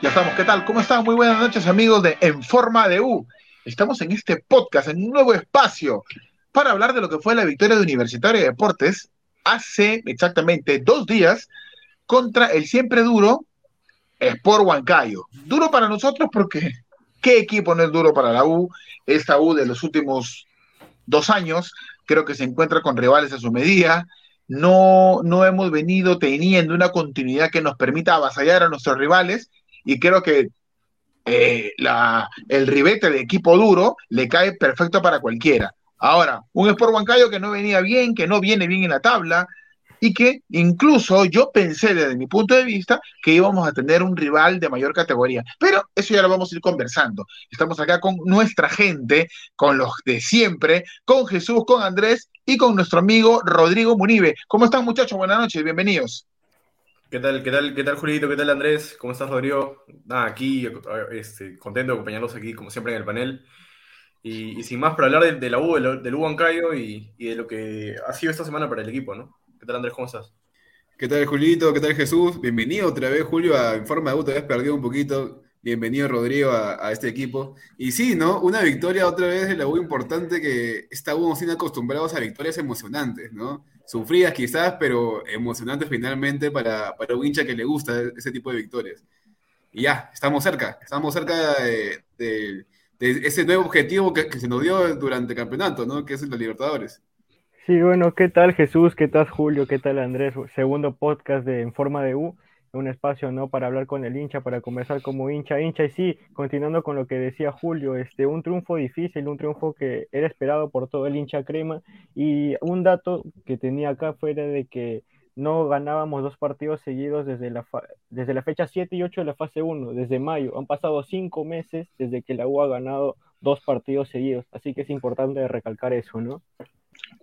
Ya estamos, ¿qué tal? ¿Cómo están? Muy buenas noches amigos de En Forma de U. Estamos en este podcast, en un nuevo espacio, para hablar de lo que fue la victoria de Universitario de Deportes hace exactamente dos días contra el siempre duro Sport Huancayo. Duro para nosotros porque ¿qué equipo no es duro para la U? Esta U de los últimos dos años creo que se encuentra con rivales a su medida. No, no hemos venido teniendo una continuidad que nos permita avasallar a nuestros rivales y creo que eh, el ribete de equipo duro le cae perfecto para cualquiera. Ahora, un Sport Huancayo que no venía bien, que no viene bien en la tabla, y que incluso yo pensé desde mi punto de vista que íbamos a tener un rival de mayor categoría. Pero eso ya lo vamos a ir conversando. Estamos acá con nuestra gente, con los de siempre, con Jesús, con Andrés y con nuestro amigo Rodrigo Munive. ¿Cómo están muchachos? Buenas noches, bienvenidos. ¿Qué tal, qué tal, qué tal, Julito? ¿Qué tal, Andrés? ¿Cómo estás, Rodrigo? Nada, aquí, este, contento de acompañarlos aquí, como siempre, en el panel. Y, sin más, para hablar de, de la U, del, U Bancayo y, y de lo que ha sido esta semana para el equipo, ¿no? ¿Qué tal, Andrés? ¿Cómo estás? ¿Qué tal, Julito? ¿Qué tal, Jesús? Bienvenido otra vez, Julio, a En Forma de U. Te habías perdido un poquito. Bienvenido, Rodrigo, a, este equipo. Y sí, ¿no? Una victoria otra vez de la U importante que estábamos sin acostumbrados a victorias emocionantes, ¿no? Sufridas quizás, pero emocionantes finalmente para, para un hincha que le gusta ese tipo de victorias. Y ya, estamos cerca, estamos cerca de, ese nuevo objetivo que, se nos dio durante el campeonato, ¿no? Que es la Libertadores. Sí, bueno, ¿qué tal Jesús? ¿Qué tal Julio? ¿Qué tal Andrés? Segundo podcast de En Forma de U, un espacio, ¿no? Para hablar con el hincha, para conversar como hincha, hincha. Y sí, continuando con lo que decía Julio, este, un triunfo difícil, un triunfo que era esperado por todo el hincha crema. Y un dato que tenía acá fuera de que no ganábamos dos partidos seguidos desde la, desde la fecha 7 y 8 de la fase 1, desde mayo. Han pasado cinco meses desde que la U ha ganado dos partidos seguidos, así que es importante recalcar eso, ¿no?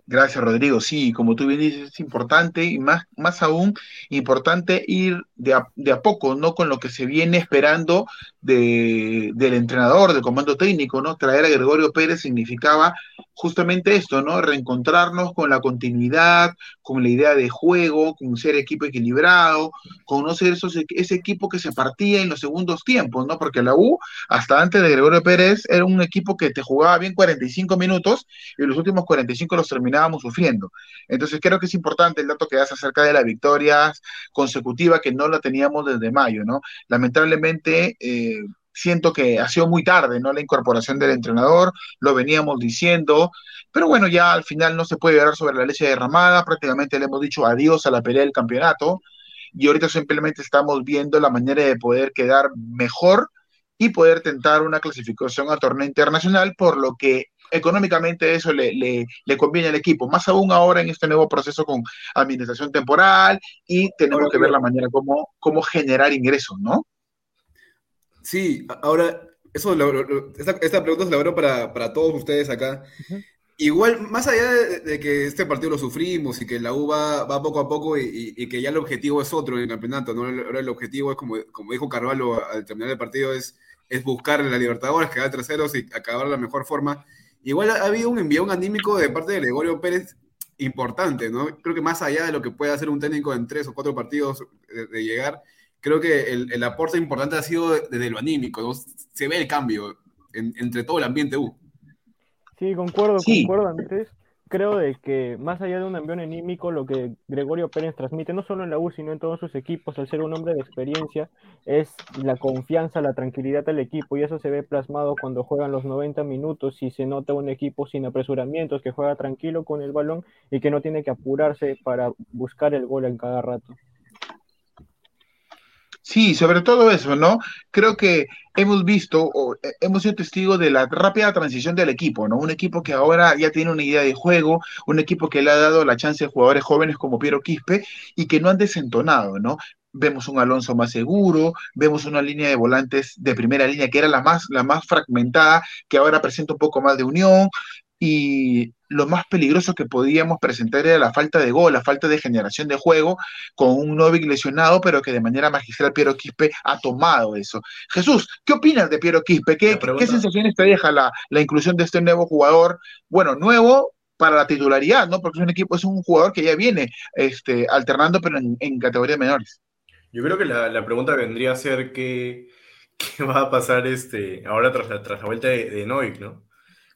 Gracias, Rodrigo. Sí, como tú bien dices, es importante y más, más aún importante ir de a, de a poco, ¿no? Con lo que se viene esperando de, del entrenador, del comando técnico, ¿no? Traer a Gregorio Pérez significaba justamente esto, ¿no? Reencontrarnos con la continuidad, con la idea de juego, con ser equipo equilibrado, conocer esos, ese equipo que se partía en los segundos tiempos, ¿no? Porque la U, hasta antes de Gregorio Pérez, era un equipo que te jugaba bien 45 minutos y los últimos 45 los terminábamos sufriendo. Entonces creo que es importante el dato que das acerca de la victoria consecutiva que no la teníamos desde mayo, ¿no? Lamentablemente, eh, siento que ha sido muy tarde, ¿no? La incorporación del entrenador, lo veníamos diciendo, pero bueno, ya al final no se puede hablar sobre la leche derramada, prácticamente le hemos dicho adiós a la pelea del campeonato y ahorita simplemente estamos viendo la manera de poder quedar mejor y poder tentar una clasificación a torneo internacional, por lo que económicamente eso le, le, le, conviene al equipo, más aún ahora en este nuevo proceso con administración temporal y tenemos que ver la manera como, cómo generar ingresos, ¿no? Sí, ahora, eso esta, esta, pregunta se la abro para, para, todos ustedes acá. Uh -huh. Igual, más allá de, de, que este partido lo sufrimos y que la U va, va poco a poco y, y, que ya el objetivo es otro en el campeonato, ¿no? Ahora el objetivo es, como, como dijo Carvalho al terminar el partido, es, es buscar la Libertadores, quedar terceros y acabar de la mejor forma. Igual ha habido un envío anímico de parte de Gregorio Pérez importante, ¿no? Creo que más allá de lo que puede hacer un técnico en tres o cuatro partidos de, de llegar, creo que el, el, aporte importante ha sido desde lo anímico, ¿no? Se ve el cambio en, entre todo el ambiente U. Sí, concuerdo, sí. concuerdo, Andrés. Creo de que más allá de un envío anímico, lo que Gregorio Pérez transmite, no solo en la U, sino en todos sus equipos, al ser un hombre de experiencia, es la confianza, la tranquilidad del equipo, y eso se ve plasmado cuando juegan los 90 minutos y se nota un equipo sin apresuramientos, que juega tranquilo con el balón y que no tiene que apurarse para buscar el gol en cada rato. Sí, sobre todo eso, ¿no? Creo que hemos visto o eh, hemos sido testigos de la rápida transición del equipo, ¿no? Un equipo que ahora ya tiene una idea de juego, un equipo que le ha dado la chance a jugadores jóvenes como Piero Quispe y que no han desentonado, ¿no? Vemos un Alonso más seguro, vemos una línea de volantes de primera línea que era la más, la más fragmentada, que ahora presenta un poco más de unión, y lo más peligroso que podíamos presentar era la falta de gol, la falta de generación de juego, con un Novik lesionado, pero que de manera magistral Piero Quispe ha tomado eso. Jesús, ¿qué opinas de Piero Quispe? ¿Qué, ¿qué sensaciones te deja la, la, inclusión de este nuevo jugador? Bueno, nuevo para la titularidad, ¿no? Porque es un equipo, es un jugador que ya viene este, alternando, pero en, en categorías menores. Yo creo que la, la pregunta vendría a ser que qué va a pasar este, ahora tras la, tras la vuelta de, de Novik, ¿no?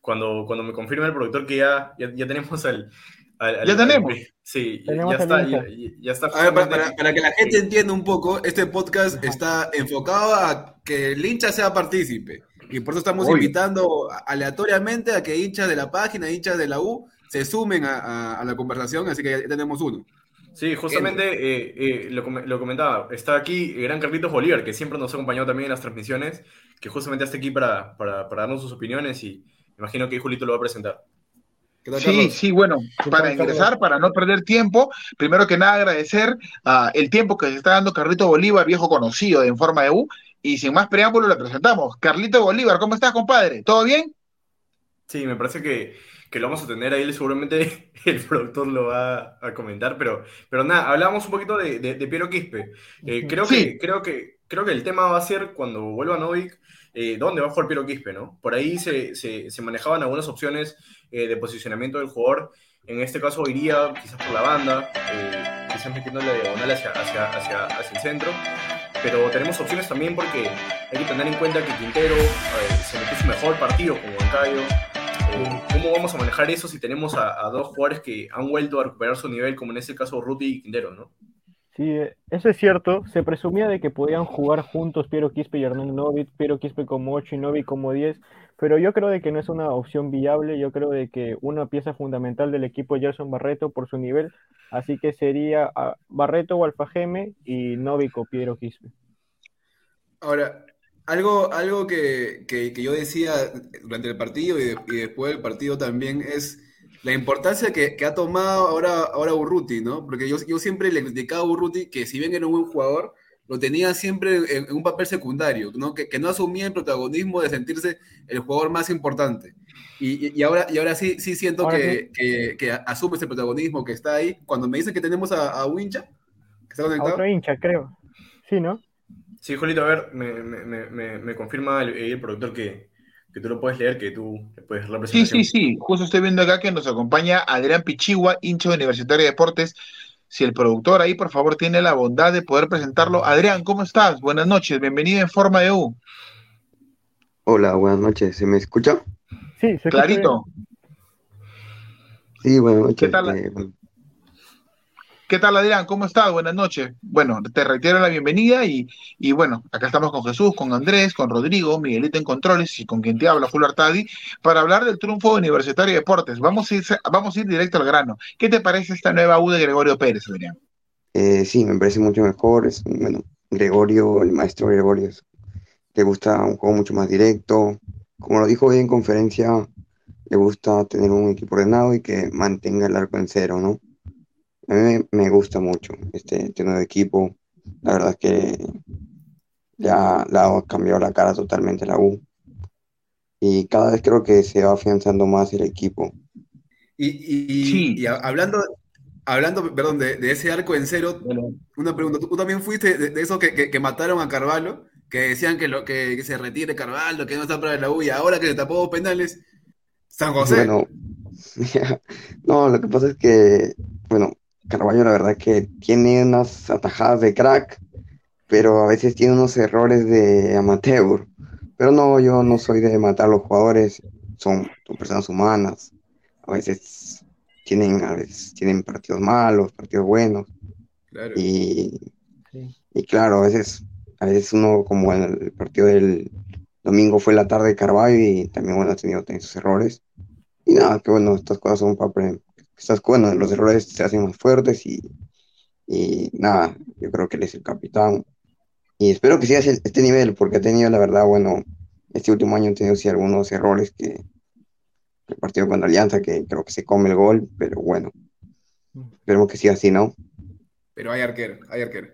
Cuando, cuando me confirma el productor que ya, ya, ya tenemos al, al- Ya al- tenemos. al- sí, Tenemos ya está, ya, ya está. A ver, para, para- para que la gente entienda un poco, este podcast está enfocado a que el hincha sea partícipe. Y por eso estamos invitando aleatoriamente a que hinchas de la página, hinchas de la U, se sumen a, a- a la conversación, así que ya tenemos uno. Sí, justamente eh, eh, lo, lo comentaba. Está aquí el gran Carlitos Bolívar, que siempre nos ha acompañado también en las transmisiones, que justamente está aquí para, para, para darnos sus opiniones y imagino que Julito lo va a presentar. ¿Qué tal, Sí, sí, bueno, ¿Qué para ingresar, para no perder tiempo, primero que nada agradecer ah, el tiempo que se está dando Carlito Bolívar, viejo conocido de En Forma de U, y sin más preámbulo le presentamos. Carlito Bolívar, ¿cómo estás, compadre? ¿Todo bien? Sí, me parece que, que lo vamos a tener ahí, seguramente el productor lo va a comentar, pero, pero nada, hablábamos un poquito de, de, de Piero Quispe. Eh, creo, Sí. que, creo, que, creo que el tema va a ser cuando vuelva Novik, eh, dónde va a jugar Piero Quispe, ¿no? Por ahí se, se, se manejaban algunas opciones eh, de posicionamiento del jugador. En este caso iría quizás por la banda, eh, quizás metiendo la diagonal hacia, hacia, hacia, hacia el centro. Pero tenemos opciones también porque hay que tener en cuenta que Quintero se metió su mejor partido con Huancayo. Eh, ¿Cómo vamos a manejar eso si tenemos a, a dos jugadores que han vuelto a recuperar su nivel, como en este caso Ruti y Quintero, ¿no? Sí, eh, eso es cierto. Se presumía de que podían jugar juntos Piero Quispe y Hernán Novik, Piero Quispe como 8 y Novik como 10, pero yo creo de que no es una opción viable. Yo creo de que una pieza fundamental del equipo es Gerson Barreto por su nivel, así que sería ah, Barreto o Alfajeme y Novik o Piero Quispe. Ahora, algo, algo que, que- yo decía durante el partido y, y después del partido también es la importancia que, que ha tomado ahora, ahora Urruti, ¿no? Porque yo, yo siempre le criticaba a Urruti que si bien era un buen jugador, lo tenía siempre en, en un papel secundario, ¿no? Que, que no asumía el protagonismo de sentirse el jugador más importante. Y, y- y ahora, y ahora sí, sí siento Ahora que, que, que asume ese protagonismo que está ahí. Cuando me dicen que tenemos a, a Wincha, que está A conectado. otro hincha, creo. Sí, ¿no? Sí, Julito, a ver, me, me, me- me, me confirma el, el productor que, que tú lo puedes leer, que tú le puedes la Sí, sí, sí. Justo estoy viendo acá que nos acompaña Adrián Pichigua, hincha de Universitario de Deportes. Si el productor ahí, por favor, tiene la bondad de poder presentarlo. Adrián, ¿cómo estás? Buenas noches, bienvenido en Forma de U. Hola, buenas noches. ¿Se me escucha? Sí, se escucha Clarito. Sí, buenas noches. ¿Qué tal? Eh, bueno, ¿Qué tal, Adrián? ¿Cómo estás? Buenas noches. Bueno, te reitero la bienvenida y, y bueno, acá estamos con Jesús, con Andrés, con Rodrigo, Miguelito en Controles y con quien te habla, Julio Artadi, para hablar del triunfo Universitario de Deportes. Vamos a ir, vamos a ir directo al grano. ¿Qué te parece esta nueva U de Gregorio Pérez, Adrián? eh, sí, me parece mucho mejor. Es, bueno, Gregorio, el maestro Gregorio, le gusta un juego mucho más directo. Como lo dijo hoy en conferencia, le gusta tener un equipo ordenado y que mantenga el arco en cero, ¿no? A mí me, gusta mucho este, este nuevo equipo. La verdad es que ya le ha cambiado la cara totalmente la U. Y cada vez creo que se va afianzando más el equipo. Y, y- Sí. y hablando, hablando, perdón, de, de ese arco en cero, una pregunta. ¿Tú, tú también fuiste de, de esos que, que- que mataron a Carvalho? Que decían que, lo, que, que se retire Carvalho, que no está para la U, y ahora que se tapó dos penales, San José. Bueno, no, lo que pasa es que, bueno, Carvalho la verdad que tiene unas atajadas de crack, pero a veces tiene unos errores de amateur. Pero no, yo no soy de matar a los jugadores, son, son personas humanas. A veces tienen, a veces tienen partidos malos, partidos buenos. Claro. Y, Sí. y claro, a veces, a veces uno, como en el partido del domingo fue la tarde de Carvalho y también, bueno, ha tenido, tenido sus errores. Y nada, que bueno, estas cosas son para Estas, bueno, los errores se hacen más fuertes y, y nada, yo creo que él es el capitán. Y espero que siga este nivel, porque ha tenido, la verdad, bueno, este último año ha tenido sí algunos errores que el partido con Alianza, que creo que se come el gol, pero bueno, esperemos que siga así, ¿no? Pero hay arquero, hay arquero.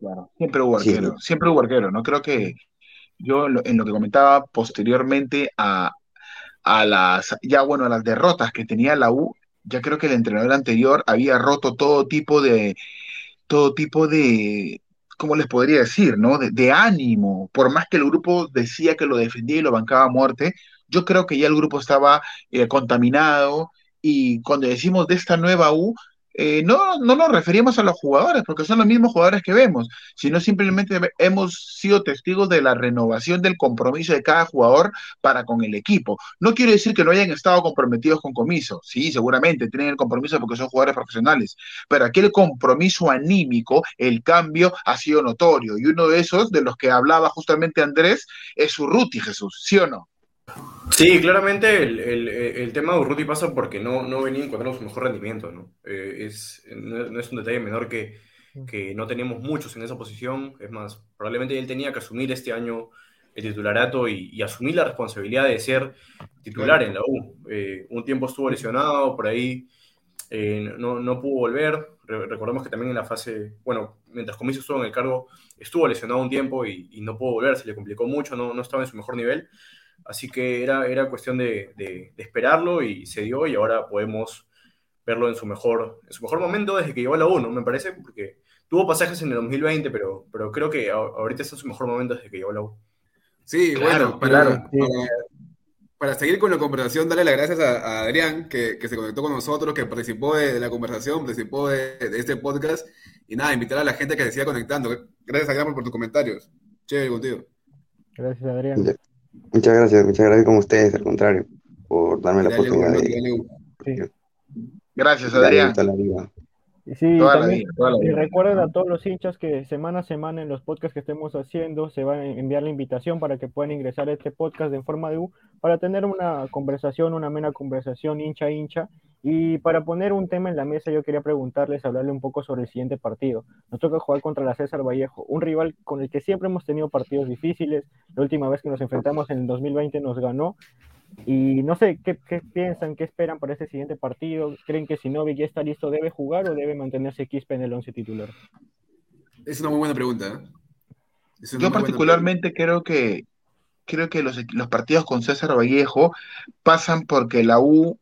Claro. Siempre hubo Sí. arquero, siempre hubo arquero, ¿no? Creo que yo en lo, en lo que comentaba posteriormente a, a las, ya bueno, a las derrotas que tenía la U, ya creo que el entrenador anterior había roto todo tipo de, todo tipo de, ¿cómo les podría decir, no? De, ánimo, por más que el grupo decía que lo defendía y lo bancaba a muerte, yo creo que ya el grupo estaba eh, contaminado y cuando decimos de esta nueva U, eh, no, no nos referimos a los jugadores, porque son los mismos jugadores que vemos, sino simplemente hemos sido testigos de la renovación del compromiso de cada jugador para con el equipo. No quiero decir que no hayan estado comprometidos con comiso, sí, seguramente tienen el compromiso porque son jugadores profesionales, pero aquel compromiso anímico, el cambio ha sido notorio, y uno de esos, de los que hablaba justamente Andrés, es Urruti, Jesús, ¿sí o no? Sí, claramente el, tema de Urruti pasa porque no, no venía encontrando su mejor rendimiento, ¿no? Eh, es, no, es un detalle menor que, que no tenemos muchos en esa posición, es más, probablemente él tenía que asumir este año el titularato y, asumir la responsabilidad de ser titular en la U. Eh, un tiempo estuvo lesionado, por ahí eh, no, no, pudo volver. recordemos que también en la fase, bueno, mientras Comiso estuvo en el cargo, estuvo lesionado un tiempo y, y, no pudo volver, se le complicó mucho, no, no estaba en su mejor nivel. Así que era, era cuestión de, esperarlo y se dio y ahora podemos verlo en su mejor, en su mejor momento desde que llegó a la 1, me parece, porque tuvo pasajes en el 2020, pero, pero creo que ahorita está en su mejor momento desde que llegó a la U. Sí, bueno, para, para, seguir con la conversación, darle las gracias a, Adrián, que, se conectó con nosotros, que participó de, la conversación, participó de, este podcast, y nada, invitar a la gente que se siga conectando. Gracias, Adrián, por tus comentarios. Chévere contigo. Gracias, Adrián. Muchas gracias, muchas gracias con ustedes, al contrario, por darme la oportunidad de... Gracias, Adrián. Sí, también, y recuerden a todos los hinchas que semana a semana en los podcasts que estemos haciendo se va a enviar la invitación para que puedan ingresar a este podcast de forma de U para tener una conversación, una amena conversación hincha a hincha. Y para poner un tema en la mesa, yo quería preguntarles, hablarle un poco sobre el siguiente partido. Nos toca jugar contra la César Vallejo, un rival con el que siempre hemos tenido partidos difíciles. La última vez que nos enfrentamos en el 2020 nos ganó y no sé, ¿qué, piensan, qué esperan para este siguiente partido? ¿Creen que si Novik ya está listo, debe jugar o debe mantenerse Quispe en el 11 titular? Es una muy buena pregunta. ¿eh? Yo particularmente creo que creo que los, los partidos con César Vallejo pasan porque la U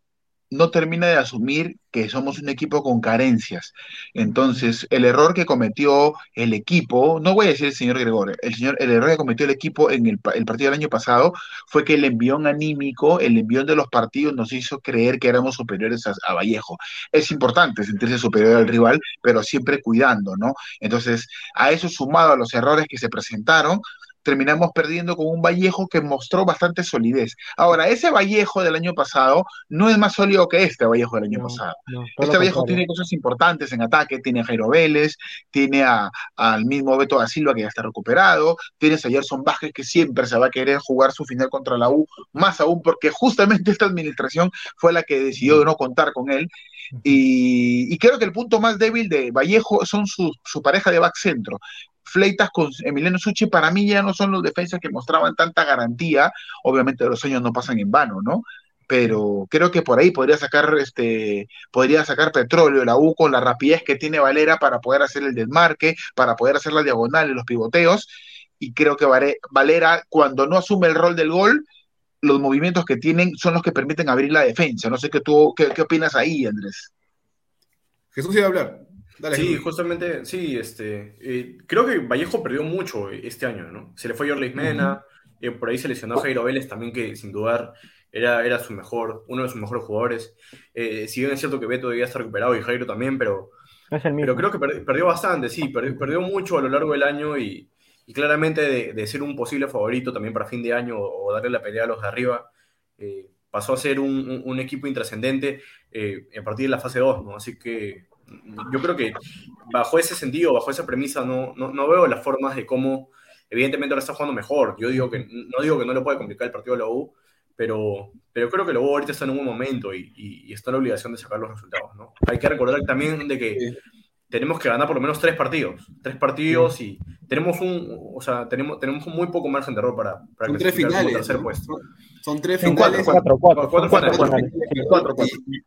no termina de asumir que somos un equipo con carencias. Entonces, el error que cometió el equipo, no voy a decir el señor Gregorio, el, señor, el error que cometió el equipo en el, partido del año pasado fue que el envión anímico, el envión de los partidos nos hizo creer que éramos superiores a, a Vallejo. Es importante sentirse superior al rival, pero siempre cuidando, ¿no? Entonces, a eso sumado a los errores que se presentaron, terminamos perdiendo con un Vallejo que mostró bastante solidez. Ahora, ese Vallejo del año pasado no es más sólido que este Vallejo del año pasado. este Vallejo tiene cosas importantes en ataque, tiene a Jairo Vélez, tiene al mismo Beto da Silva que ya está recuperado, tienes a Gerson Vázquez que siempre se va a querer jugar su final contra la U, más aún porque justamente esta administración fue la que decidió no contar con él. Y, creo que el punto más débil de Vallejo son su, pareja de back centro. Fleitas con Emiliano Suchi para mí ya no son los defensas que mostraban tanta garantía. Obviamente los años no pasan en vano, ¿no? Pero creo que por ahí podría sacar este podría sacar petróleo la U con la rapidez que tiene Valera para poder hacer el desmarque, para poder hacer la diagonal y los pivoteos. Y creo que Valera, cuando no asume el rol del gol, los movimientos que tienen son los que permiten abrir la defensa. No sé qué tú qué, qué opinas ahí, Andrés. Jesús iba a hablar sí, justamente, sí, este, eh, creo que Vallejo perdió mucho este año, ¿no? Se le fue Jorge Mena, eh, por ahí se lesionó Jairo Vélez también, que sin dudar era, era su mejor, uno de sus mejores jugadores. Eh, si bien es cierto que Beto debía estar recuperado y Jairo también, pero, pero creo que perdió bastante, sí, perdió, mucho a lo largo del año y, claramente de, ser un posible favorito también para fin de año o, darle la pelea a los de arriba, pasó a ser un, equipo intrascendente a partir de la fase 2, ¿no? Así que yo creo que bajo ese sentido, bajo esa premisa, no, no, veo las formas de cómo, evidentemente ahora está jugando mejor. Yo digo que no digo que no le puede complicar el partido de la U, pero, pero creo que la U ahorita está en un buen momento y, está en la obligación de sacar los resultados. ¿no? Hay que recordar también de que tenemos que ganar por lo menos tres partidos. Tres partidos y tenemos un, o sea, tenemos, tenemos un muy poco margen de error para, para Son tres finales. Tercer puesto. Son tres finales. Cuatro, cuatro, cuatro,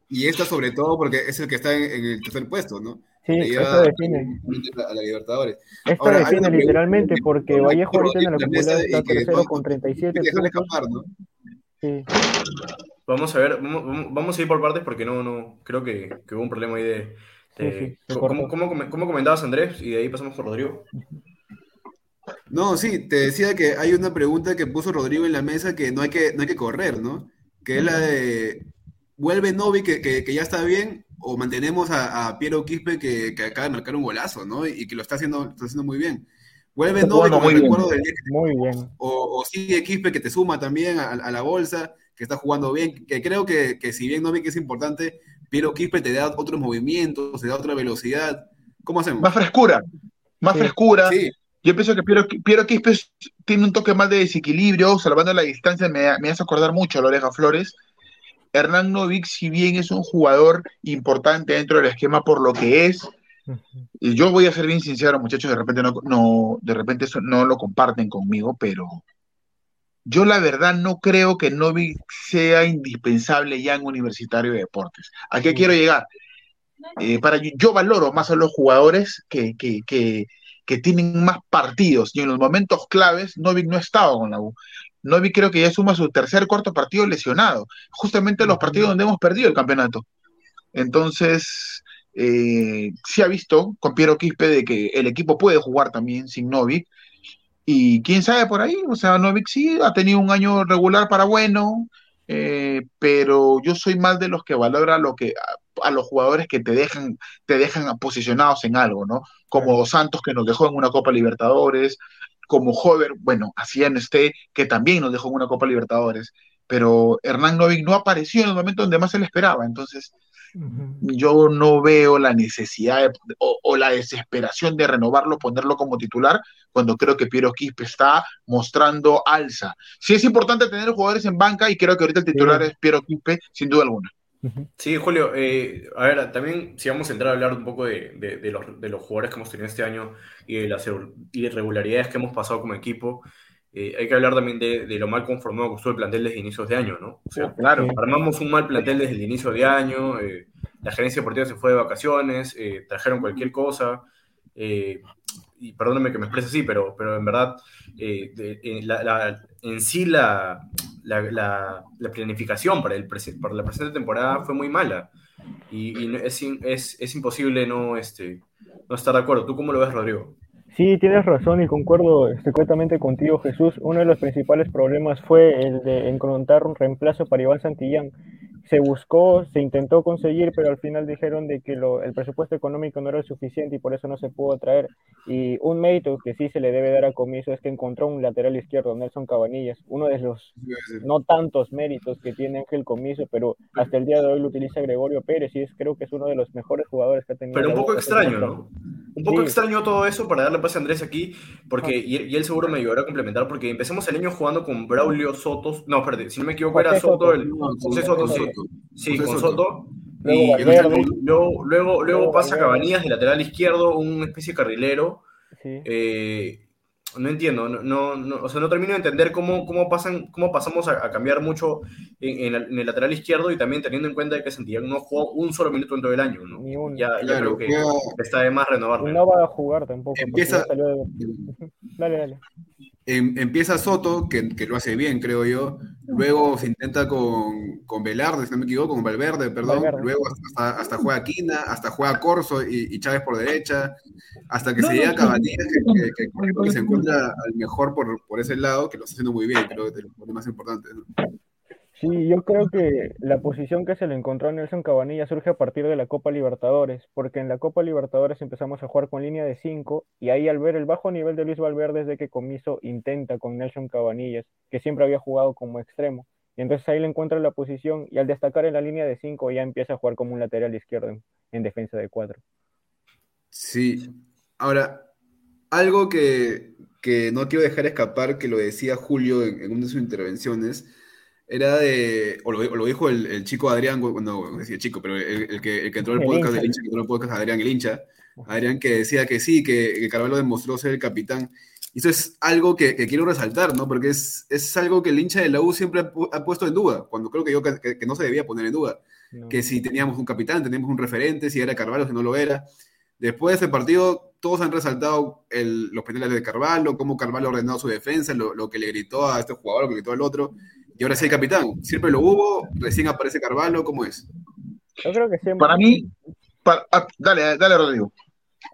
y, esta sobre todo porque es el que está en, el tercer puesto, ¿no? Sí, esto define. A la Libertadores. Esto define literalmente porque Vallejo ahorita en el acumulado está tercero con 37 escapar, ¿no? Sí. Vamos a ver, vamos, vamos, a ir por partes porque no, no, creo que, que hubo un problema ahí de, ¿cómo, cómo, comentabas, Andrés? Y de ahí pasamos por Rodrigo. No, sí, te decía que hay una pregunta que puso Rodrigo en la mesa que no hay que, no hay que correr, ¿no? Que es la de, ¿vuelve Novi que, que, ya está bien o mantenemos a, Piero Quispe que, acaba de marcar un golazo, ¿no? Y que lo está haciendo, está haciendo muy bien. Vuelve Novik como el recuerdo del día que Muy bien. O, sigue Quispe que te suma también a, la bolsa, que está jugando bien, que creo que, si bien Novik es importante, Piero Quispe te da otros movimientos, te da otra velocidad. ¿Cómo hacemos? Más frescura, más frescura. Yo pienso que Piero, Piero Quispe tiene un toque más de desequilibrio, salvando la distancia, me, me hace acordar mucho a la oreja Flores Hernán Novik, si bien es un jugador importante dentro del esquema por lo que es, y yo voy a ser bien sincero, muchachos, de repente no, no, de repente eso no lo comparten conmigo, pero yo la verdad no creo que Novik sea indispensable ya en Universitario de Deportes. ¿A qué quiero llegar? Eh, para yo, valoro más a los jugadores que, que, que, que, tienen más partidos y en los momentos claves Novik no estaba con la U. Novi creo que ya suma su tercer cuarto partido lesionado, justamente los partidos donde hemos perdido el campeonato. Entonces, eh, se ha visto con Piero Quispe de que el equipo puede jugar también sin Novik. Y quién sabe por ahí, o sea, Novik sí ha tenido un año regular para bueno, eh, pero yo soy más de los que valora lo que a, los jugadores que te dejan, te dejan posicionados en algo, ¿no? Como Santos que nos dejó en una Copa Libertadores, como Hover, bueno, hacían este, que también nos dejó una Copa Libertadores, pero Hernán Novik no apareció en el momento donde más se le esperaba, entonces yo no veo la necesidad o, la desesperación de renovarlo, ponerlo como titular, cuando creo que Piero Quispe está mostrando alza. Sí es importante tener jugadores en banca y creo que ahorita el titular es Piero Quispe, sin duda alguna. Sí, Julio, eh, a ver, también si vamos a entrar a hablar un poco de, los, jugadores que hemos tenido este año y de las irregularidades que hemos pasado como equipo, eh, hay que hablar también de, lo mal conformado que estuvo el plantel desde inicios de año, ¿no? O sea, claro. armamos un mal plantel desde el inicio de año, eh, la gerencia deportiva se fue de vacaciones, trajeron cualquier cosa, y perdóname que me exprese así, pero, pero en verdad, en sí la, la, planificación para, el para la presente temporada fue muy mala. Y, es, es, es, imposible no, este, no estar de acuerdo. ¿Tú cómo lo ves, Rodrigo? Sí, tienes razón y concuerdo completamente contigo, Jesús. Uno de los principales problemas fue el de encontrar un reemplazo para Iván Santillán se buscó, se intentó conseguir, pero al final dijeron de que lo, el presupuesto económico no era suficiente y por eso no se pudo traer. Y un mérito que sí se le debe dar a Comiso es que encontró un lateral izquierdo, Nelson Cabanillas, uno de los no tantos méritos que tiene Ángel Comiso, pero hasta el día de hoy lo utiliza Gregorio Pérez y es, creo que es uno de los mejores jugadores que ha tenido. Pero un poco extraño, ¿no? Un poco extraño todo eso para darle pase a Andrés aquí, porque y, él seguro me ayudará a complementar, porque empezamos el año jugando con Braulio Sotos, no, perdón, si no me equivoco era Soto, el José Soto, sí. Sí, con Soto. y luego, luego, luego, pasa Cabanillas de lateral izquierdo, una especie de carrilero. Eh, no entiendo, no, no, o sea, no termino de entender cómo, cómo, pasan, cómo pasamos a, cambiar mucho en, el lateral izquierdo y también teniendo en cuenta que Santiago no jugó un solo minuto en todo el año. ¿no? Ya, ya creo que está de más renovarlo. No va a jugar tampoco. Empieza... dale, dale. Em, empieza Soto, que, lo hace bien, creo yo. Luego se intenta con, con Velarde, si no me equivoco, con Valverde, perdón. Luego hasta, hasta, juega Quina, hasta juega Corso y, Chávez por derecha. Hasta que se llega a Cabanillas, que, se encuentra al mejor por, por, ese lado, que lo está haciendo muy bien, creo que es lo más importante. Sí, yo creo que la posición que se le encontró a Nelson Cabanilla surge a partir de la Copa Libertadores, porque en la Copa Libertadores empezamos a jugar con línea de 5 y ahí al ver el bajo nivel de Luis Valverde desde que Comiso intenta con Nelson Cabanillas, que siempre había jugado como extremo. Y entonces ahí le encuentra la posición y al destacar en la línea de 5 ya empieza a jugar como un lateral izquierdo en, defensa de 4. Sí, ahora, algo que, no quiero dejar escapar, que lo decía Julio en, en una de sus intervenciones, era de, o lo, dijo el, chico Adrián, cuando decía chico, pero el, que, el que entró el podcast del hincha, que entró el podcast Adrián, el hincha, Adrián que decía que sí, que, que Carvalho demostró ser el capitán. Y eso es algo que, quiero resaltar, ¿no? Porque es, es algo que el hincha de la U siempre ha, puesto en duda, cuando creo que yo que, no se debía poner en duda. Que si teníamos un capitán, teníamos un referente, si era Carvalho, si no lo era. Después de ese partido, todos han resaltado los penales de Carvalho, cómo Carvalho ordenó su defensa, lo, lo, que le gritó a este jugador, lo que le gritó al otro. Y ahora sí hay capitán. Siempre lo hubo, recién aparece Carvalho, ¿cómo es? Yo creo que siempre. Para mí, ah, dale, dale, Rodrigo.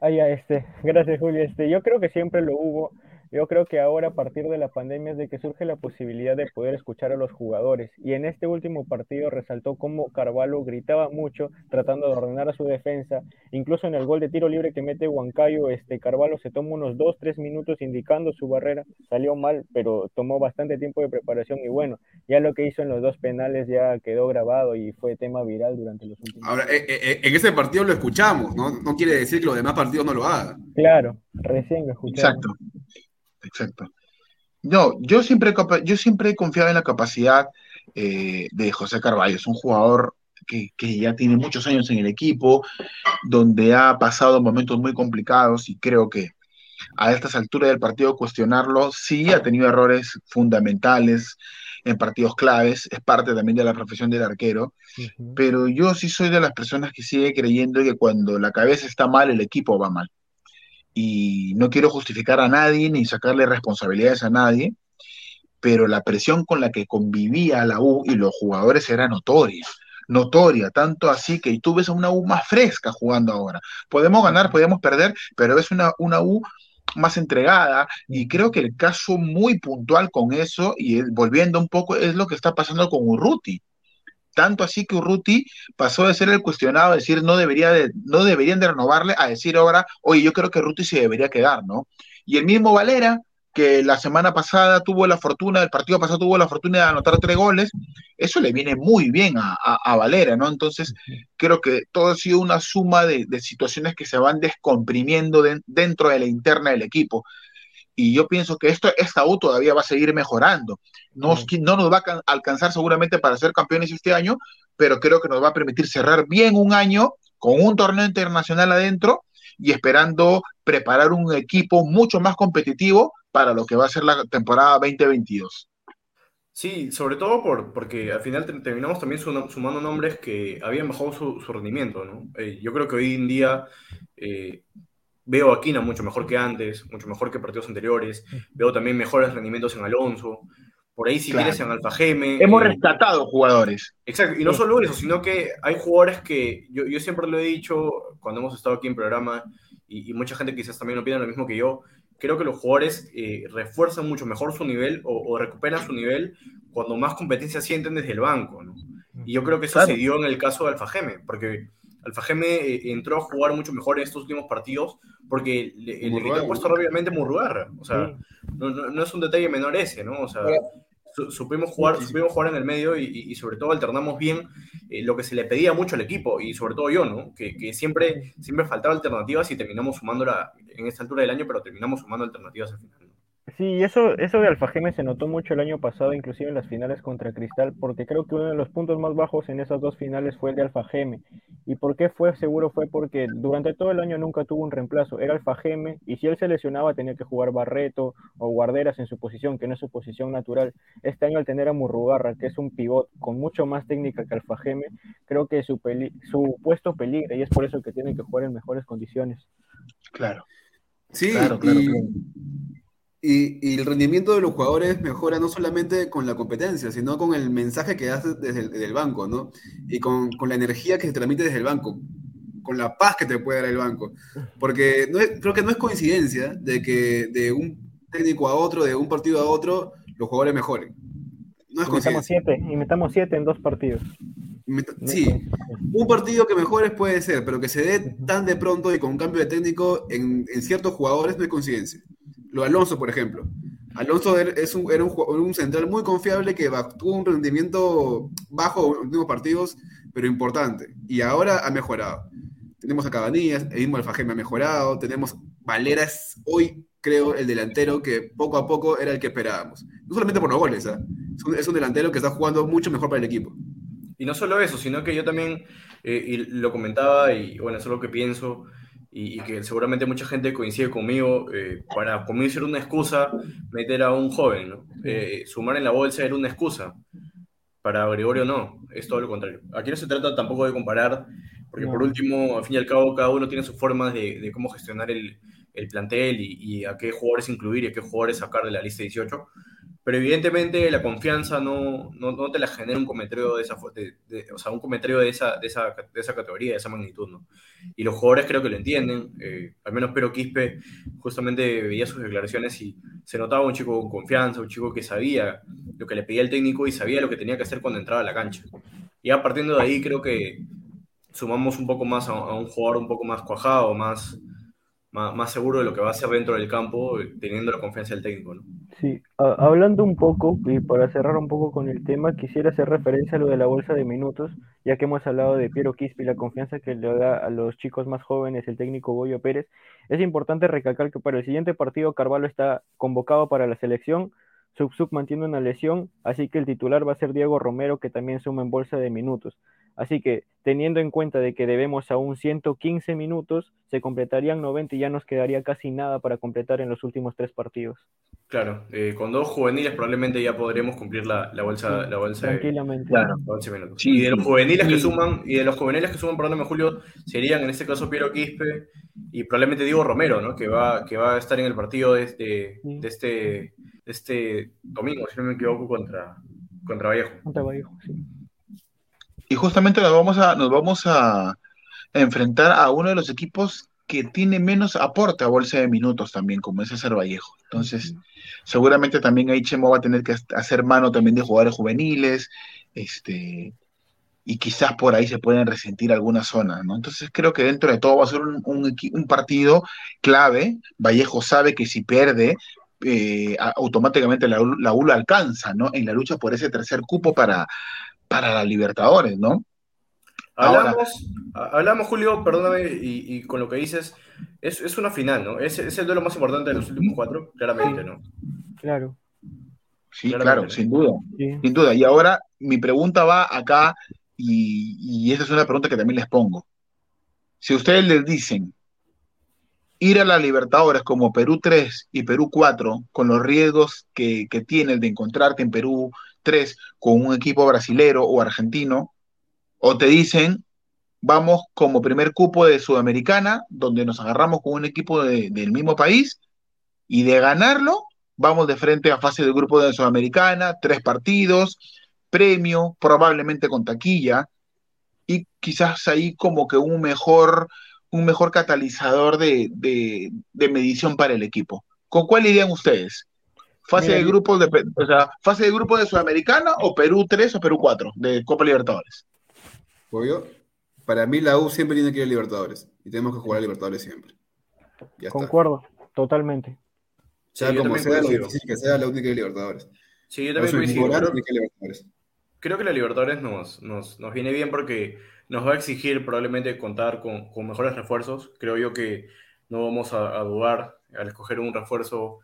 Ah, ya, este, gracias, Julio. Este, yo creo que siempre lo hubo. Yo creo que ahora a partir de la pandemia es de que surge la posibilidad de poder escuchar a los jugadores y en este último partido resaltó cómo Carvalho gritaba mucho tratando de ordenar a su defensa, incluso en el gol de tiro libre que mete Huancayo, este Carvalho se toma unos 2-3 minutos indicando su barrera, salió mal, pero tomó bastante tiempo de preparación y bueno, ya lo que hizo en los dos penales ya quedó grabado y fue tema viral durante los últimos Ahora, eh, eh, en ese partido lo escuchamos, ¿no? No quiere decir que los demás partidos no lo hagan. Claro, recién lo escuchamos. Exacto, exacto. No, yo siempre, yo siempre he confiado en la capacidad eh, de José Carballo. Es un jugador que, que, ya tiene muchos años en el equipo, donde ha pasado momentos muy complicados y creo que a estas alturas del partido cuestionarlo, sí ha tenido errores fundamentales en partidos claves, es parte también de la profesión del arquero, pero yo sí soy de las personas que sigue creyendo que cuando la cabeza está mal, el equipo va mal. Y no quiero justificar a nadie ni sacarle responsabilidades a nadie, pero la presión con la que convivía la U y los jugadores era notoria notoria, tanto así que tú ves a una U más fresca jugando ahora. Podemos ganar, podemos perder, pero es una, una U más entregada y creo que el caso muy puntual con eso y volviendo un poco es lo que está pasando con Urruti. Tanto así que Urruti pasó de ser el cuestionado, a decir no, debería de, no deberían de renovarle, a decir ahora, oye, yo creo que Urruti se debería quedar, ¿no? Y el mismo Valera, que la semana pasada tuvo la fortuna, el partido pasado tuvo la fortuna de anotar tres goles, eso le viene muy bien a, a, a Valera, ¿no? Entonces, creo que todo ha sido una suma de, de situaciones que se van descomprimiendo de, dentro de la interna del equipo. Y yo pienso que esto, esta U todavía va a seguir mejorando. No, no nos va a alcanzar seguramente para ser campeones este año, pero creo que nos va a permitir cerrar bien un año con un torneo internacional adentro y esperando preparar un equipo mucho más competitivo para lo que va a ser la temporada 2022. Sí, sobre todo por, porque al final terminamos también sumando nombres que habían bajado su, su rendimiento, ¿no? Eh, yo creo que hoy en día eh, veo a Aquina mucho mejor que antes, mucho mejor que partidos anteriores, veo también mejores rendimientos en Alonso, por ahí si claro. quieres en Alfa Geme. Hemos eh, rescatado jugadores. Exacto, y no solo eso, sino que hay jugadores que yo, yo siempre lo he dicho cuando hemos estado aquí en programa, y, y mucha gente quizás también opina lo mismo que yo, creo que los jugadores eh, refuerzan mucho mejor su nivel o, o, recuperan su nivel cuando más competencia sienten desde el banco, ¿no? Y yo creo que eso claro. se dio en el caso de Alfajeme, porque Alfajeme eh, entró a jugar mucho mejor en estos últimos partidos porque le, le quitó puesto rápidamente Murrugarra. O sea, sí. no, no, no, es un detalle menor ese, ¿no? O sea, su, supimos, jugar, supimos jugar en el medio y, y, y sobre todo alternamos bien eh, lo que se le pedía mucho al equipo y sobre todo yo, ¿no? Que, que siempre, siempre faltaba alternativas y terminamos sumándola en esta altura del año, pero terminamos sumando alternativas al final. Sí, eso, eso de Alfajeme se notó mucho el año pasado, inclusive en las finales contra Cristal, porque creo que uno de los puntos más bajos en esas dos finales fue el de Alfajeme. ¿Y por qué fue? Seguro fue porque durante todo el año nunca tuvo un reemplazo, era Alfajeme, y si él se lesionaba tenía que jugar Barreto o Guarderas en su posición, que no es su posición natural. Este año al tener a Murrugarra, que es un pivot con mucho más técnica que Alfajeme, creo que su, peli su puesto peligra y es por eso que tiene que jugar en mejores condiciones. Claro. Sí, claro, claro, y... claro. Y, y, el rendimiento de los jugadores mejora no solamente con la competencia, sino con el mensaje que das desde el, desde el banco, ¿no? Y con, con, la energía que se transmite desde el banco, con la paz que te puede dar el banco. Porque no es, creo que no es coincidencia de que de un técnico a otro, de un partido a otro, los jugadores mejoren. No es coincidencia. Siete, y metamos siete en dos partidos. Sí, un partido que mejores puede ser, pero que se dé tan de pronto y con un cambio de técnico en, en ciertos jugadores no es coincidencia. Lo Alonso, por ejemplo. Alonso es un, era un, un, central muy confiable que tuvo un rendimiento bajo en los últimos partidos, pero importante. Y ahora ha mejorado. Tenemos a Cabanillas, el mismo Alfajeme ha mejorado. Tenemos Valeras, hoy creo, el delantero que poco a poco era el que esperábamos. No solamente por los goles, ¿eh? es, un, es, un, delantero que está jugando mucho mejor para el equipo. Y no solo eso, sino que yo también, eh, lo comentaba, y bueno, eso es lo que pienso y, y, que seguramente mucha gente coincide conmigo, eh, para conmigo ser una excusa meter a un joven, ¿no? eh, sumar en la bolsa era una excusa, para Gregorio no, es todo lo contrario. Aquí no se trata tampoco de comparar, porque por último, al fin y al cabo, cada uno tiene sus formas de, de cómo gestionar el, el plantel y, y, a qué jugadores incluir y a qué jugadores sacar de la lista 18, pero evidentemente la confianza no, no, no te la genera un cometrio de esa, de, de, o sea, un cometrio de esa, de, esa, de esa categoría, de esa magnitud, ¿no? Y los jugadores creo que lo entienden, eh, al menos Pero Quispe justamente veía sus declaraciones y se notaba un chico con confianza, un chico que sabía lo que le pedía el técnico y sabía lo que tenía que hacer cuando entraba a la cancha. Y ya partiendo de ahí creo que sumamos un poco más a, a un jugador un poco más cuajado, más, más, seguro de lo que va a hacer dentro del campo, teniendo la confianza del técnico. ¿no? Sí, hablando un poco, y para cerrar un poco con el tema, quisiera hacer referencia a lo de la bolsa de minutos, ya que hemos hablado de Piero Quispe y la confianza que le da a los chicos más jóvenes el técnico Goyo Pérez. Es importante recalcar que para el siguiente partido Carvalho está convocado para la selección, Subsub mantiene una lesión, así que el titular va a ser Diego Romero, que también suma en bolsa de minutos. Así que teniendo en cuenta de que debemos aún 115 minutos, se completarían 90 y ya nos quedaría casi nada para completar en los últimos tres partidos. Claro, eh, con dos juveniles probablemente ya podremos cumplir la, la bolsa, Sí, la bolsa de, Tranquilamente. Claro. la bolsa de minutos. Sí, y de los juveniles que suman, y de los juveniles que suman, perdóname Julio, serían en este caso Piero Quispe y probablemente Diego Romero, ¿no? Que va, que va a estar en el partido de este, Sí. de este, de este domingo, si no me equivoco, contra, contra Vallejo. Ponte Vallejo, sí. Y justamente nos vamos a, nos vamos a enfrentar a uno de los equipos que tiene menos aporte a bolsa de minutos también, como es César Vallejo. Entonces, seguramente también ahí Chemo va a tener que hacer mano también de jugadores juveniles, este, y quizás por ahí se pueden resentir algunas zonas, ¿no? Entonces creo que dentro de todo va a ser un, un equi- un partido clave. Vallejo sabe que si pierde, eh, automáticamente la, la U lo alcanza, ¿no? En la lucha por ese tercer cupo para, para la Libertadores, ¿no? Ahora- Hablamos, hablamos, Julio, perdóname, y, y con lo que dices, es, es una final, ¿no? Es, es el duelo más importante de los últimos cuatro, claramente, ¿no? Claro. Sí, Claramente. claro, sin duda, Sí. sin duda. Y ahora mi pregunta va acá, y, y esa es una pregunta que también les pongo. Si ustedes les dicen ir a la Libertadores como Perú 3 y Perú 4, con los riesgos que, que tienes de encontrarte en Perú 3 con un equipo brasilero o argentino, o te dicen vamos como primer cupo de Sudamericana, donde nos agarramos con un equipo de- del mismo país, y de ganarlo, vamos de frente a fase de grupo de Sudamericana, tres partidos, premio, probablemente con taquilla, y quizás ahí como que un mejor, un mejor catalizador de, de- de medición para el equipo. ¿Con cuál irían ustedes? ¿Fase Mira, de yo- grupo de, o sea, fase de grupo de Sudamericana o Perú 3 o Perú 4 de Copa Libertadores? Obvio. Para mí la U siempre tiene que ir a Libertadores. Y tenemos que jugar a Libertadores siempre. Ya está. Concuerdo, totalmente. Sea Sí, como sea, lo difícil que sea, la U tiene que ir a Libertadores. Sí, yo también coincido. Creo, que ir a Libertadores. creo que la Libertadores nos, nos, nos viene bien porque nos va a exigir probablemente contar con, con mejores refuerzos. Creo yo que no vamos a, a dudar al escoger un refuerzo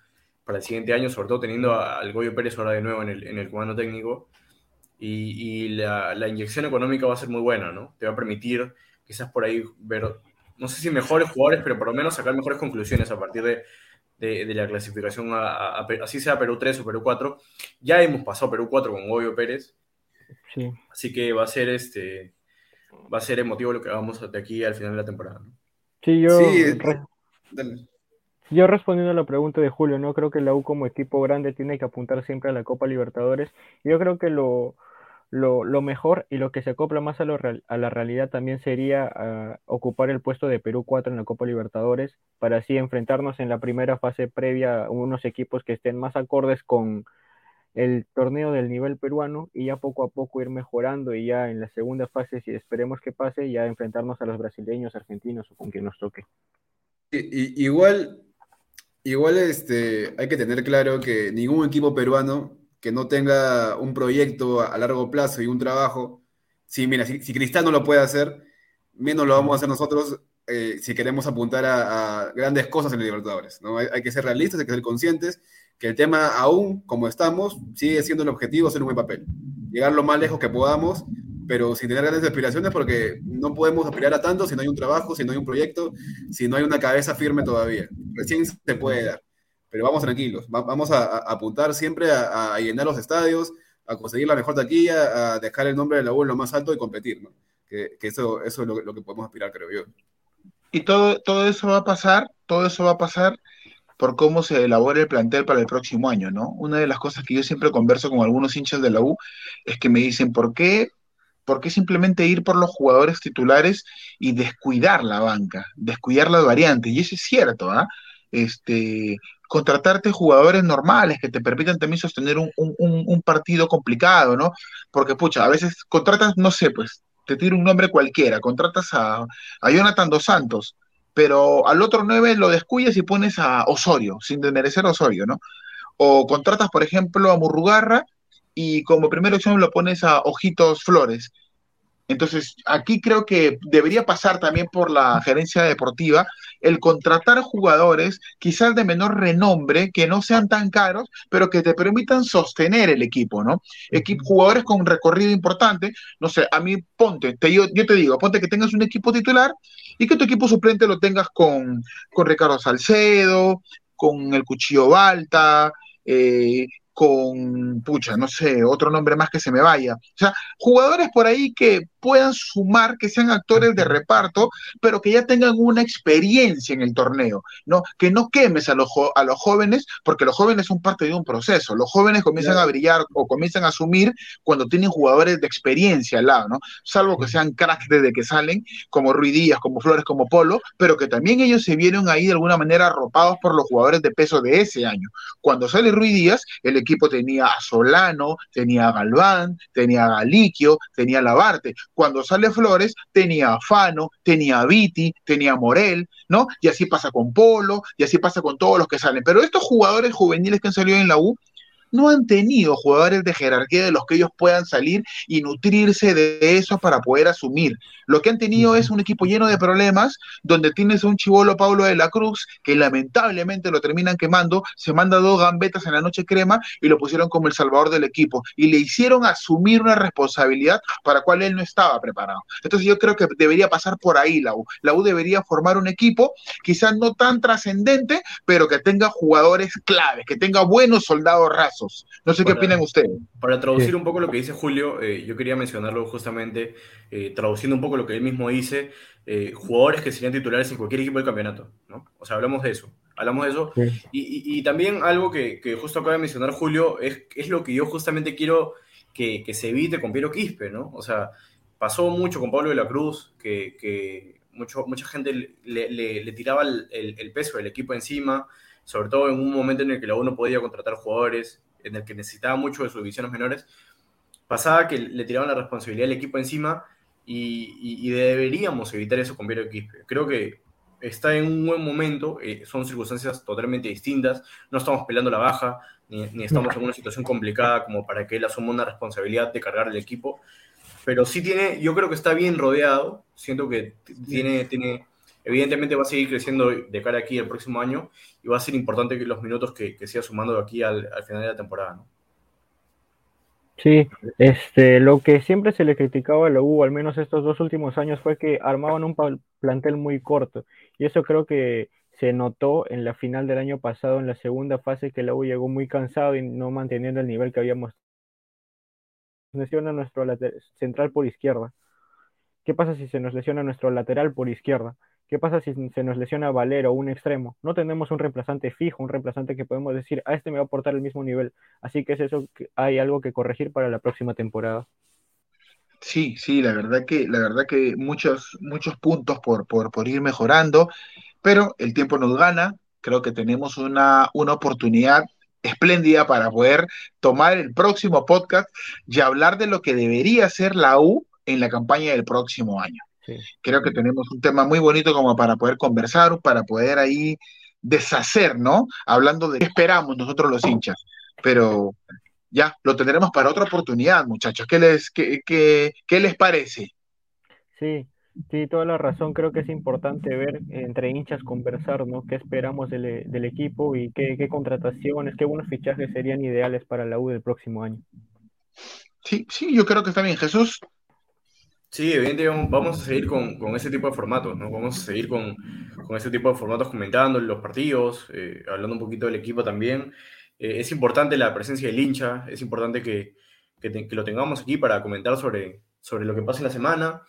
para el siguiente año, sobre todo teniendo al Goyo Pérez ahora de nuevo en el, en el comando técnico. Y, y la, la inyección económica va a ser muy buena, ¿no? Te va a permitir quizás por ahí ver, no sé si mejores jugadores, pero por lo menos sacar mejores conclusiones a partir de, de, de la clasificación, a, a- a así sea Perú 3 o Perú 4. Ya hemos pasado Perú 4 con Goyo Pérez, Sí. así que va a ser este va a ser emotivo lo que hagamos de aquí al final de la temporada. ¿no? Sí, yo, Sí, re- Dale. Yo respondiendo a la pregunta de Julio, no creo que la U como equipo grande tiene que apuntar siempre a la Copa Libertadores. Yo creo que lo, lo, mejor y lo que se acopla más a, lo a la realidad también sería ah, ocupar el puesto de Perú 4 en la Copa Libertadores para así enfrentarnos en la primera fase previa a unos equipos que estén más acordes con el torneo del nivel peruano y ya poco a poco ir mejorando y ya en la segunda fase, si esperemos que pase, ya enfrentarnos a los brasileños, argentinos o con quien nos toque. Igual, igual este, hay que tener claro que ningún equipo peruano que no tenga un proyecto a, largo plazo y un trabajo, si, mira, si, lo puede hacer, menos lo vamos a hacer nosotros eh, si queremos apuntar a, grandes cosas en los Libertadores, ¿no? Hay, hay que ser realistas, hay que ser conscientes que el tema aún, como estamos, sigue siendo el objetivo hacer un buen papel. Llegar lo más lejos que podamos, pero sin tener grandes aspiraciones porque no podemos aspirar a tanto si no hay un trabajo, si no hay un proyecto, si no hay una cabeza firme todavía. Recién se puede dar, pero vamos tranquilos, va- vamos a, a apuntar siempre a, a llenar los estadios, a conseguir la mejor taquilla, a dejar el nombre de la U en lo más alto y competir, ¿no? Que, que eso, eso es lo, lo que podemos aspirar, creo yo. Y todo, todo eso va a pasar, todo eso va a pasar por cómo se elabora el plantel para el próximo año, ¿no? Una de las cosas que yo siempre converso con algunos hinchas de la U es que me dicen, ¿por qué ¿Por qué simplemente ir por los jugadores titulares y descuidar la banca, descuidar las variantes? Y eso es cierto, ¿ah? Este, contratarte jugadores normales que te permitan también sostener un, un, partido complicado, ¿no? Porque, pucha, a veces contratas, no sé, pues, te tiro un nombre cualquiera, contratas a, a Jonathan Dos Santos, pero al otro nueve lo descuidas y pones a Osorio, sin desmerecer a Osorio, ¿no? O contratas, por ejemplo, a Murrugarra y como primera opción lo pones a Ojitos Flores. Entonces, aquí creo que debería pasar también por la gerencia deportiva el contratar jugadores quizás de menor renombre, que no sean tan caros, pero que te permitan sostener el equipo, ¿no? jugadores con recorrido importante, no sé, a mí ponte, te, yo, te digo, ponte que tengas un equipo titular y que tu equipo suplente lo tengas con, con Ricardo Salcedo, con el Cuchillo Balta, eh, con, pucha, no sé, otro nombre más que se me vaya. O sea, jugadores por ahí que puedan sumar, que sean actores de reparto, pero que ya tengan una experiencia en el torneo, ¿no? Que no quemes a los, a los jóvenes, porque los jóvenes son parte de un proceso. Los jóvenes comienzan a brillar o comienzan a asumir cuando tienen jugadores de experiencia al lado, ¿no? Salvo que sean cracks desde que salen, como Ruidías, como Flores, como Polo, pero que también ellos se vieron ahí de alguna manera arropados por los jugadores de peso de ese año. Cuando sale Ruidías, el equipo tenía a Solano, tenía a Galván, tenía a Galiquio, tenía a Labarte cuando sale Flores tenía a Fano, tenía a Viti, tenía Morel, ¿no? Y así pasa con Polo, y así pasa con todos los que salen. Pero estos jugadores juveniles que han salido en la U no han tenido jugadores de jerarquía de los que ellos puedan salir y nutrirse de eso para poder asumir. Lo que han tenido es un equipo lleno de problemas, donde tienes a un chivolo Pablo de la Cruz, que lamentablemente lo terminan quemando, se manda dos gambetas en la noche crema y lo pusieron como el salvador del equipo. Y le hicieron asumir una responsabilidad para la cual él no estaba preparado. Entonces yo creo que debería pasar por ahí la U. La U debería formar un equipo, quizás no tan trascendente, pero que tenga jugadores claves, que tenga buenos soldados rasos no sé qué opinan ustedes. Para traducir un poco lo que dice Julio, eh, yo quería mencionarlo justamente, eh, traduciendo un poco lo que él mismo dice, eh, jugadores que serían titulares en cualquier equipo del campeonato, ¿no? O sea, hablamos de eso, hablamos de eso. Y, también algo que, justo acaba de mencionar Julio es, es lo que yo justamente quiero que, se evite con Piero Quispe, ¿no? O sea, pasó mucho con Pablo de la Cruz, que, mucho, mucha gente le, tiraba el, el, peso del equipo encima, sobre todo en un momento en el que la uno podía contratar jugadores en el que necesitaba mucho de sus divisiones menores, pasaba que le tiraban la responsabilidad al equipo encima y, deberíamos evitar eso con Piero Quispe. Creo que está en un buen momento, eh, son circunstancias totalmente distintas, no estamos peleando la baja, ni, estamos en una situación complicada como para que él asuma una responsabilidad de cargar el equipo, pero sí tiene, yo creo que está bien rodeado, siento que tiene, tiene evidentemente va a seguir creciendo de cara aquí el próximo año y va a ser importante que los minutos que, siga sumando de aquí al, final de la temporada, ¿no? Sí, este, lo que siempre se le criticaba a la U, al menos estos dos últimos años, fue que armaban un plantel muy corto. Y eso creo que se notó en la final del año pasado, en la segunda fase, que la U llegó muy cansado y no manteniendo el nivel que habíamos. Lesiona nuestro central por izquierda. ¿Qué pasa si se nos lesiona nuestro lateral por izquierda? ¿Qué pasa si se nos lesiona Valero, un extremo? No tenemos un reemplazante fijo, un reemplazante que podemos decir, a este me va a aportar el mismo nivel. Así que es eso, que hay algo que corregir para la próxima temporada. Sí, sí, la verdad que, la verdad que muchos, muchos puntos por, por, por ir mejorando, pero el tiempo nos gana. Creo que tenemos una, una oportunidad espléndida para poder tomar el próximo podcast y hablar de lo que debería ser la U en la campaña del próximo año. Creo que tenemos un tema muy bonito como para poder conversar, para poder ahí deshacer, ¿no? Hablando de qué esperamos nosotros los hinchas. Pero ya, lo tendremos para otra oportunidad, muchachos. ¿Qué les, qué, qué, les parece? Sí, sí, toda la razón. Creo que es importante ver entre hinchas conversar, ¿no? ¿Qué esperamos del, del equipo y qué, qué, contrataciones, qué buenos fichajes serían ideales para la U del próximo año? Sí, sí, yo creo que está bien. Jesús. Sí, evidentemente vamos a seguir con, con, ese tipo de formatos, ¿no? Vamos a seguir con, con ese tipo de formatos comentando los partidos, eh, hablando un poquito del equipo también. Eh, es importante la presencia del hincha, es importante que, que, lo tengamos aquí para comentar sobre, sobre lo que pasa en la semana.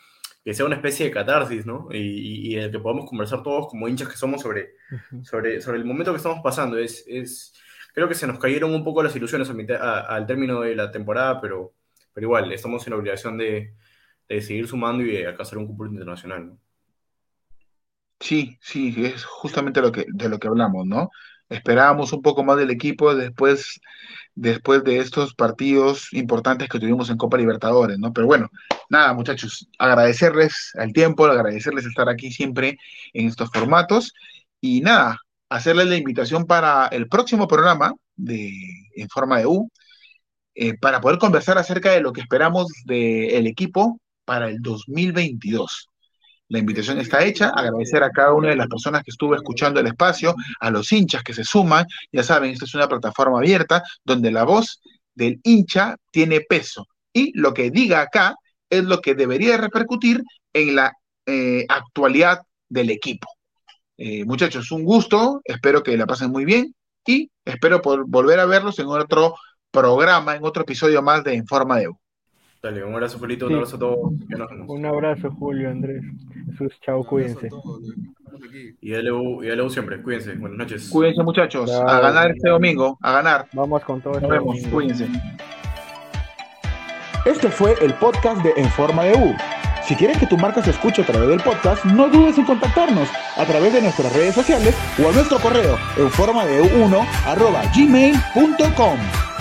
que sea una especie de catarsis, ¿no? Y, y, el que podamos conversar todos como hinchas que somos sobre, sobre, sobre el momento que estamos pasando. Es, es, creo que se nos cayeron un poco las ilusiones al término de la temporada, pero, pero igual, estamos en la obligación de seguir sumando y alcanzar un cupo internacional. Sí, sí, es justamente lo que, de lo que hablamos, ¿no? Esperábamos un poco más del equipo después, después de estos partidos importantes que tuvimos en Copa Libertadores, ¿no? Pero bueno, nada, muchachos, agradecerles el tiempo, agradecerles estar aquí siempre en estos formatos y nada, hacerles la invitación para el próximo programa de En Forma de U, eh, para poder conversar acerca de lo que esperamos del equipo para el 2022. La invitación está hecha. Agradecer a cada una de las personas que estuvo escuchando el espacio, a los hinchas que se suman. Ya saben, esta es una plataforma abierta donde la voz del hincha tiene peso. Y lo que diga acá es lo que debería repercutir en la eh, actualidad del equipo. Eh, muchachos, un gusto. Espero que la pasen muy bien y espero por volver a verlos en otro programa, en otro episodio más de Informa de U. Dale, un abrazo, Julito, un abrazo a todos. Un abrazo, Julio, Andrés. Jesús, chao, cuídense. Y a Leu siempre, cuídense. Buenas noches. Cuídense, muchachos. a ganar este domingo, a ganar. Vamos con todo. Nos este vemos, cuídense. Este fue el podcast de En Forma de U. Si quieres que tu marca se escuche a través del podcast, no dudes en contactarnos a través de nuestras redes sociales o a nuestro correo en forma de 1 gmail.com.